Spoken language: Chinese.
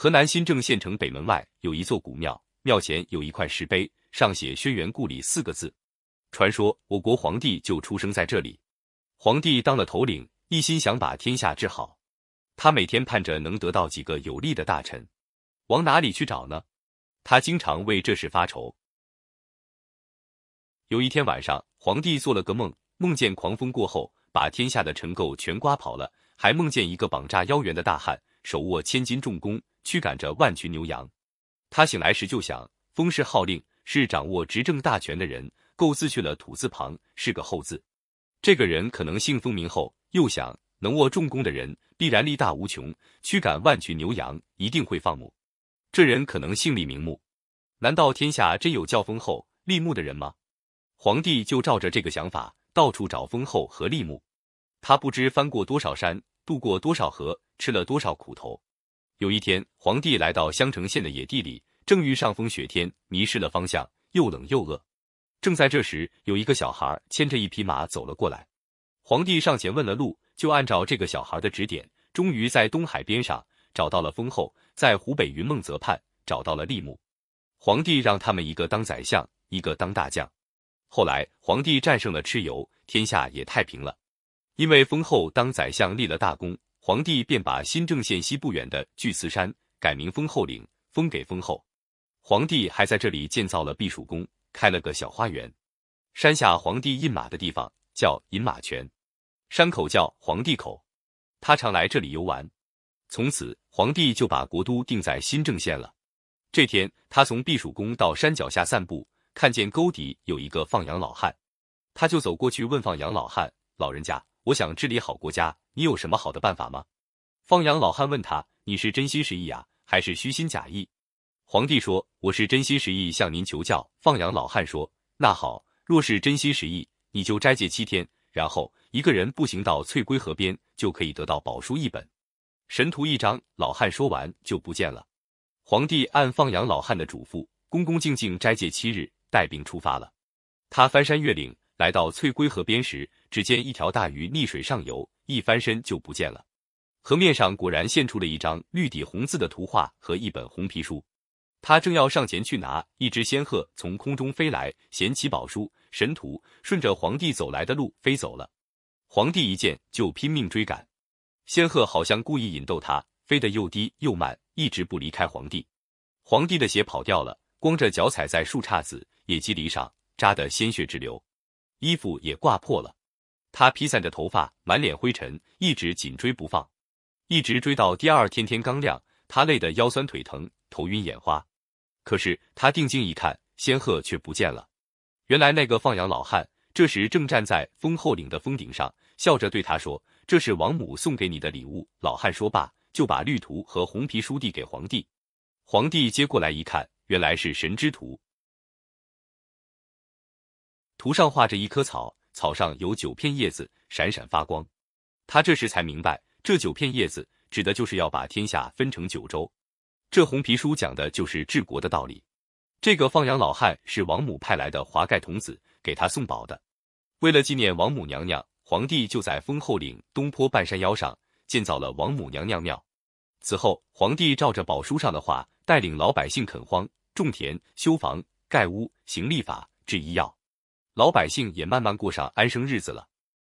河南新郑县城北门外有一座古庙，庙前有一块石碑，上写“轩辕故里”四个字。传说我国皇帝就出生在这里。皇帝当了头领，一心想把天下治好。他每天盼着能得到几个有力的大臣，往哪里去找呢？他经常为这事发愁。有一天晚上，皇帝做了个梦，梦见狂风过后，把天下的尘垢全刮跑了，还梦见一个绑扎腰圆的大汉，手握千斤重弓。驱赶着万群牛羊，他醒来时就想，封氏号令是掌握执政大权的人，构字去了土字旁，是个后字。这个人可能姓封名后，又想能握重弓的人必然力大无穷，驱赶万群牛羊一定会放牧。这人可能姓李名牧，难道天下真有叫封后立木的人吗？皇帝就照着这个想法，到处找封后和立木。他不知翻过多少山，渡过多少河，吃了多少苦头。有一天，皇帝来到襄城县的野地里，正遇上风雪天，迷失了方向，又冷又饿。正在这时，有一个小孩牵着一匹马走了过来。皇帝上前问了路，就按照这个小孩的指点，终于在东海边上找到了封后，在湖北云梦泽畔找到了立木。皇帝让他们一个当宰相，一个当大将。后来，皇帝战胜了蚩尤，天下也太平了。因为封后当宰相立了大功。皇帝便把新郑县西不远的巨慈山改名封后岭，封给封后。皇帝还在这里建造了避暑宫，开了个小花园。山下皇帝印马的地方叫饮马泉，山口叫皇帝口。他常来这里游玩。从此，皇帝就把国都定在新郑县了。这天，他从避暑宫到山脚下散步，看见沟底有一个放羊老汉，他就走过去问放羊老汉：“老人家，我想治理好国家。”你有什么好的办法吗？放羊老汉问他：“你是真心实意啊，还是虚心假意？”皇帝说：“我是真心实意向您求教。”放羊老汉说：“那好，若是真心实意，你就斋戒七天，然后一个人步行到翠龟河边，就可以得到宝书一本，神图一张。”老汉说完就不见了。皇帝按放羊老汉的嘱咐，恭恭敬敬斋戒七日，带兵出发了。他翻山越岭，来到翠龟河边时，只见一条大鱼逆水上游。一翻身就不见了，河面上果然现出了一张绿底红字的图画和一本红皮书。他正要上前去拿，一只仙鹤从空中飞来，衔起宝书神图，顺着皇帝走来的路飞走了。皇帝一见就拼命追赶，仙鹤好像故意引逗他，飞得又低又慢，一直不离开皇帝。皇帝的鞋跑掉了，光着脚踩在树杈子、野鸡篱上，扎得鲜血直流，衣服也挂破了。他披散着头发，满脸灰尘，一直紧追不放，一直追到第二天天刚亮，他累得腰酸腿疼，头晕眼花。可是他定睛一看，仙鹤却不见了。原来那个放羊老汉这时正站在丰后岭的峰顶上，笑着对他说：“这是王母送给你的礼物。”老汉说罢，就把绿图和红皮书递给皇帝。皇帝接过来一看，原来是神之图，图上画着一棵草。草上有九片叶子，闪闪发光。他这时才明白，这九片叶子指的就是要把天下分成九州。这红皮书讲的就是治国的道理。这个放羊老汉是王母派来的华盖童子，给他送宝的。为了纪念王母娘娘，皇帝就在丰后岭东坡半山腰上建造了王母娘娘庙。此后，皇帝照着宝书上的话，带领老百姓垦荒、种田、修房、盖屋、行立法、制医药。老百姓也慢慢过上安生日子了。